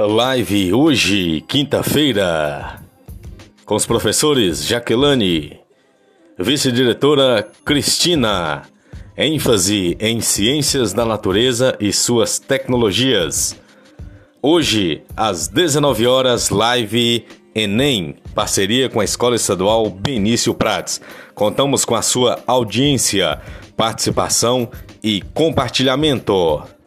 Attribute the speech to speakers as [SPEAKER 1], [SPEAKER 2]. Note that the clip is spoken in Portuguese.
[SPEAKER 1] Live hoje, quinta-feira, com os professores Jaqueline, vice-diretora Cristina, ênfase em ciências da natureza e suas tecnologias. Hoje, às 19 horas, live Enem, parceria com a Escola Estadual Benício Prats. Contamos com a sua audiência, participação e compartilhamento.